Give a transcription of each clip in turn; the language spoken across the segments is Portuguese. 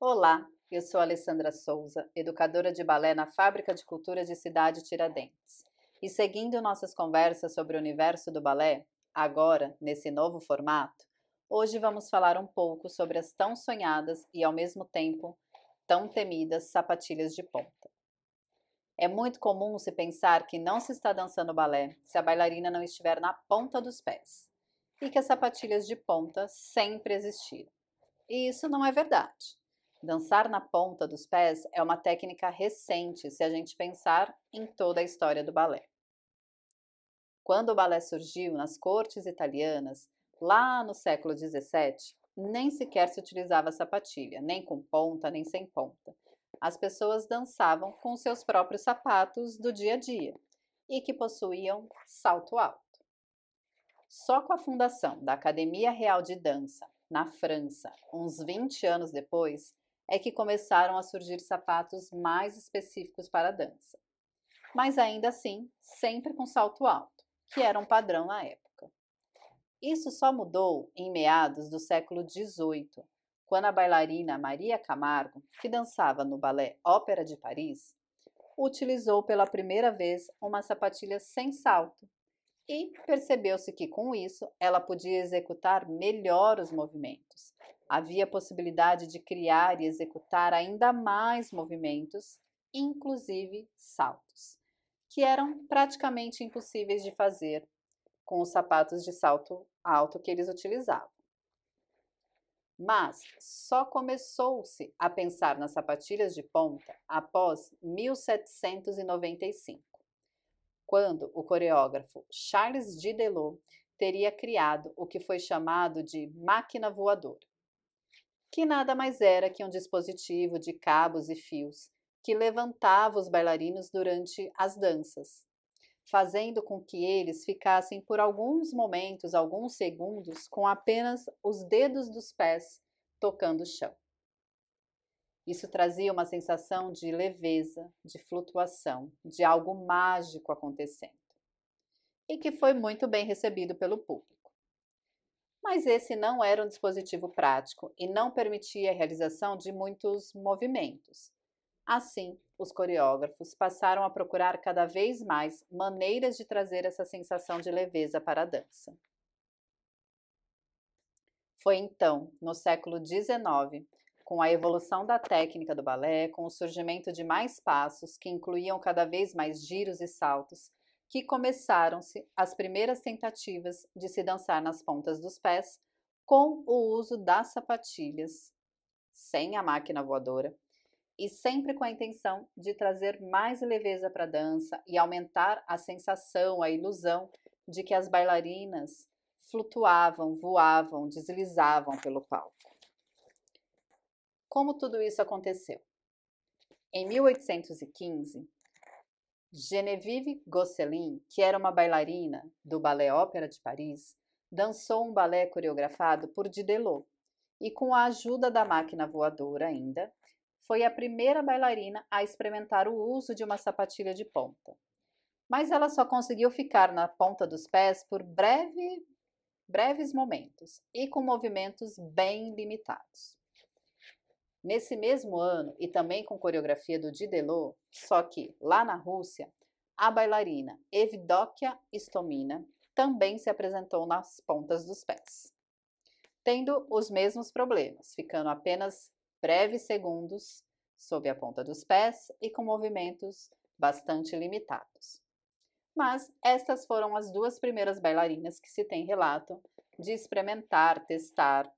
Olá, eu sou Alessandra Souza, educadora de balé na Fábrica de Cultura de Cidade Tiradentes. E seguindo nossas conversas sobre o universo do balé, agora, nesse novo formato, hoje vamos falar um pouco sobre as tão sonhadas e, ao mesmo tempo, tão temidas sapatilhas de ponta. É muito comum se pensar que não se está dançando balé se a bailarina não estiver na ponta dos pés, e que as sapatilhas de ponta sempre existiram. E isso não é verdade. Dançar na ponta dos pés é uma técnica recente se a gente pensar em toda a história do balé. Quando o balé surgiu nas cortes italianas, lá no século XVII, nem sequer se utilizava sapatilha, nem com ponta, nem sem ponta. As pessoas dançavam com seus próprios sapatos do dia a dia e que possuíam salto alto. Só com a fundação da Academia Real de Dança, na França, uns 20 anos depois, é que começaram a surgir sapatos mais específicos para a dança. Mas ainda assim, sempre com salto alto, que era um padrão na época. Isso só mudou em meados do século XVIII, quando a bailarina Maria Camargo, que dançava no balé Ópera de Paris, utilizou pela primeira vez uma sapatilha sem salto e percebeu-se que com isso ela podia executar melhor os movimentos havia possibilidade de criar e executar ainda mais movimentos, inclusive saltos, que eram praticamente impossíveis de fazer com os sapatos de salto alto que eles utilizavam. Mas só começou-se a pensar nas sapatilhas de ponta após 1795, quando o coreógrafo Charles Didelot teria criado o que foi chamado de máquina voadora que nada mais era que um dispositivo de cabos e fios que levantava os bailarinos durante as danças, fazendo com que eles ficassem por alguns momentos, alguns segundos, com apenas os dedos dos pés tocando o chão. Isso trazia uma sensação de leveza, de flutuação, de algo mágico acontecendo. E que foi muito bem recebido pelo público mas esse não era um dispositivo prático e não permitia a realização de muitos movimentos. Assim, os coreógrafos passaram a procurar cada vez mais maneiras de trazer essa sensação de leveza para a dança. Foi então, no século XIX, com a evolução da técnica do balé, com o surgimento de mais passos que incluíam cada vez mais giros e saltos, que começaram-se as primeiras tentativas de se dançar nas pontas dos pés com o uso das sapatilhas, sem a máquina voadora, e sempre com a intenção de trazer mais leveza para a dança e aumentar a sensação, a ilusão de que as bailarinas flutuavam, voavam, deslizavam pelo palco. Como tudo isso aconteceu? Em 1815, Genevieve Gosselin, que era uma bailarina do Ballet Ópera de Paris, dançou um balé coreografado por Didelot e, com a ajuda da máquina voadora ainda, foi a primeira bailarina a experimentar o uso de uma sapatilha de ponta. Mas ela só conseguiu ficar na ponta dos pés por breve, breves momentos e com movimentos bem limitados. Nesse mesmo ano, e também com coreografia do Didelot, só que lá na Rússia, a bailarina Evdokia Stomina também se apresentou nas pontas dos pés, tendo os mesmos problemas, ficando apenas breves segundos sob a ponta dos pés e com movimentos bastante limitados. Mas estas foram as duas primeiras bailarinas que se tem relato de experimentar, testar,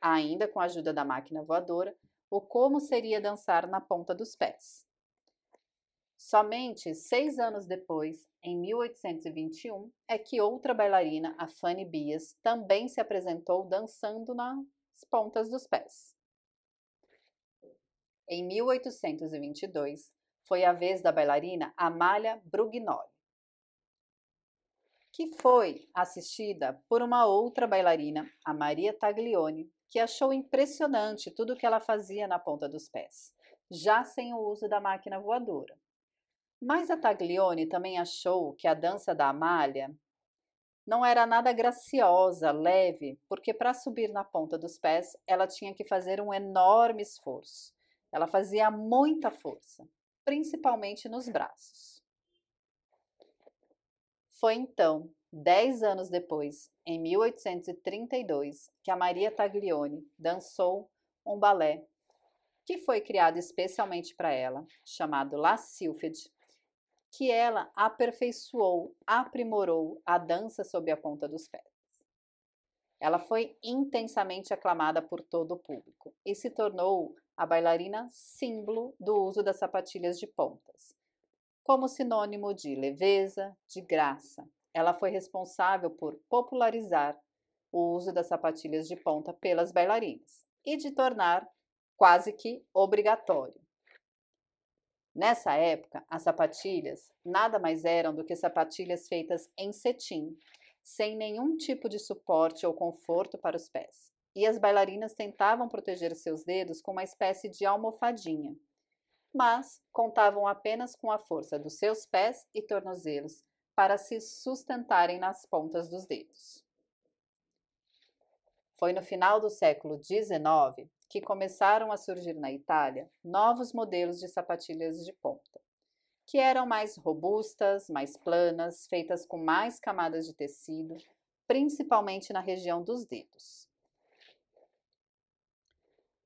ainda com a ajuda da máquina voadora, o como seria dançar na ponta dos pés. Somente seis anos depois, em 1821, é que outra bailarina, a Fanny Bias, também se apresentou dançando nas pontas dos pés. Em 1822, foi a vez da bailarina Amália Brugnoli, que foi assistida por uma outra bailarina, a Maria Taglioni, que achou impressionante tudo o que ela fazia na ponta dos pés, já sem o uso da máquina voadora. Mas a Taglione também achou que a dança da Amália não era nada graciosa, leve, porque para subir na ponta dos pés ela tinha que fazer um enorme esforço. Ela fazia muita força, principalmente nos braços. Foi então, dez anos depois, em 1832, que a Maria Taglioni dançou um balé que foi criado especialmente para ela, chamado La Sylphide, que ela aperfeiçoou, aprimorou a dança sob a ponta dos pés. Ela foi intensamente aclamada por todo o público e se tornou a bailarina símbolo do uso das sapatilhas de pontas. Como sinônimo de leveza, de graça, ela foi responsável por popularizar o uso das sapatilhas de ponta pelas bailarinas e de tornar quase que obrigatório. Nessa época, as sapatilhas nada mais eram do que sapatilhas feitas em cetim, sem nenhum tipo de suporte ou conforto para os pés. E as bailarinas tentavam proteger seus dedos com uma espécie de almofadinha, mas contavam apenas com a força dos seus pés e tornozelos para se sustentarem nas pontas dos dedos. Foi no final do século XIX que começaram a surgir na Itália novos modelos de sapatilhas de ponta, que eram mais robustas, mais planas, feitas com mais camadas de tecido, principalmente na região dos dedos.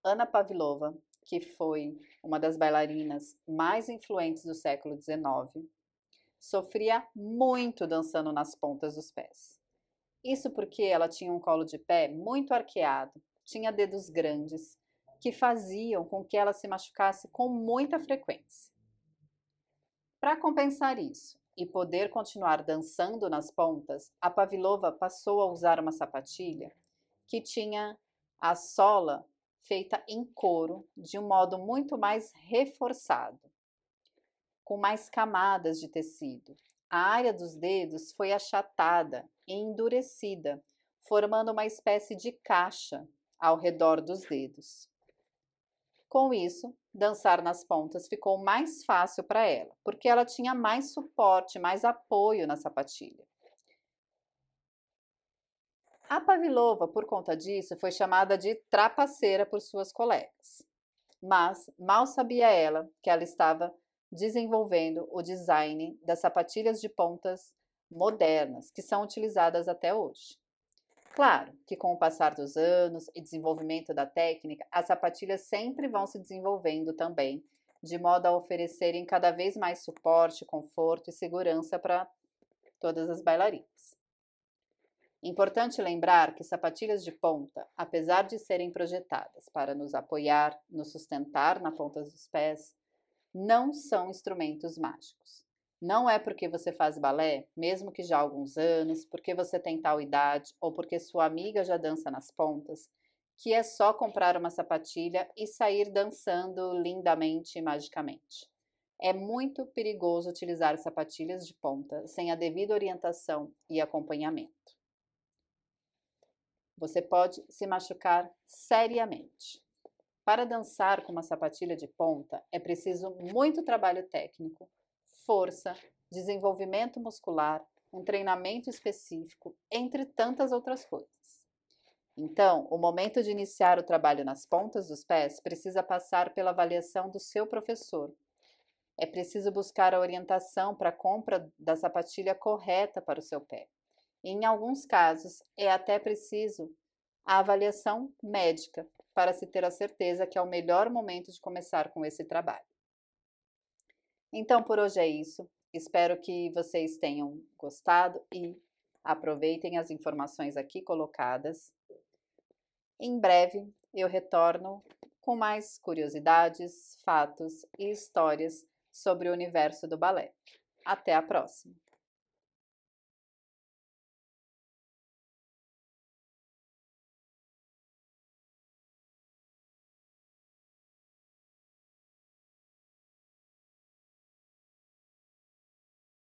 Ana Pavlova, que foi uma das bailarinas mais influentes do século XIX, sofria muito dançando nas pontas dos pés. Isso porque ela tinha um colo de pé muito arqueado tinha dedos grandes, que faziam com que ela se machucasse com muita frequência. Para compensar isso e poder continuar dançando nas pontas, a Pavlova passou a usar uma sapatilha que tinha a sola feita em couro de um modo muito mais reforçado, com mais camadas de tecido. A área dos dedos foi achatada e endurecida, formando uma espécie de caixa ao redor dos dedos. Com isso, dançar nas pontas ficou mais fácil para ela, porque ela tinha mais suporte, mais apoio na sapatilha. A Pavlova, por conta disso, foi chamada de trapaceira por suas colegas. Mas mal sabia ela que ela estava desenvolvendo o design das sapatilhas de pontas modernas, que são utilizadas até hoje. Claro que com o passar dos anos e desenvolvimento da técnica, as sapatilhas sempre vão se desenvolvendo também, de modo a oferecerem cada vez mais suporte, conforto e segurança para todas as bailarinas. Importante lembrar que sapatilhas de ponta, apesar de serem projetadas para nos apoiar, nos sustentar na ponta dos pés, não são instrumentos mágicos. Não é porque você faz balé, mesmo que já há alguns anos, porque você tem tal idade ou porque sua amiga já dança nas pontas, que é só comprar uma sapatilha e sair dançando lindamente e magicamente. É muito perigoso utilizar sapatilhas de ponta sem a devida orientação e acompanhamento. Você pode se machucar seriamente. Para dançar com uma sapatilha de ponta é preciso muito trabalho técnico, força, desenvolvimento muscular, um treinamento específico, entre tantas outras coisas. Então, o momento de iniciar o trabalho nas pontas dos pés precisa passar pela avaliação do seu professor. É preciso buscar a orientação para a compra da sapatilha correta para o seu pé. Em alguns casos, é até preciso a avaliação médica para se ter a certeza que é o melhor momento de começar com esse trabalho. Então, por hoje é isso. Espero que vocês tenham gostado e aproveitem as informações aqui colocadas. Em breve eu retorno com mais curiosidades, fatos e histórias sobre o universo do balé. Até a próxima!